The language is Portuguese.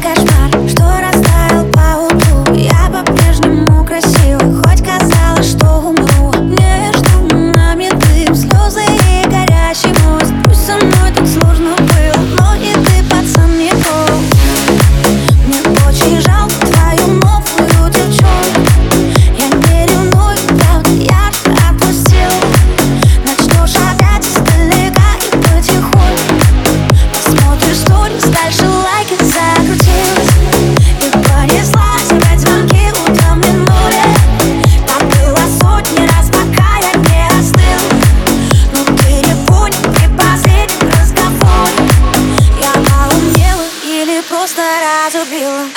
кошмар. просто разубила.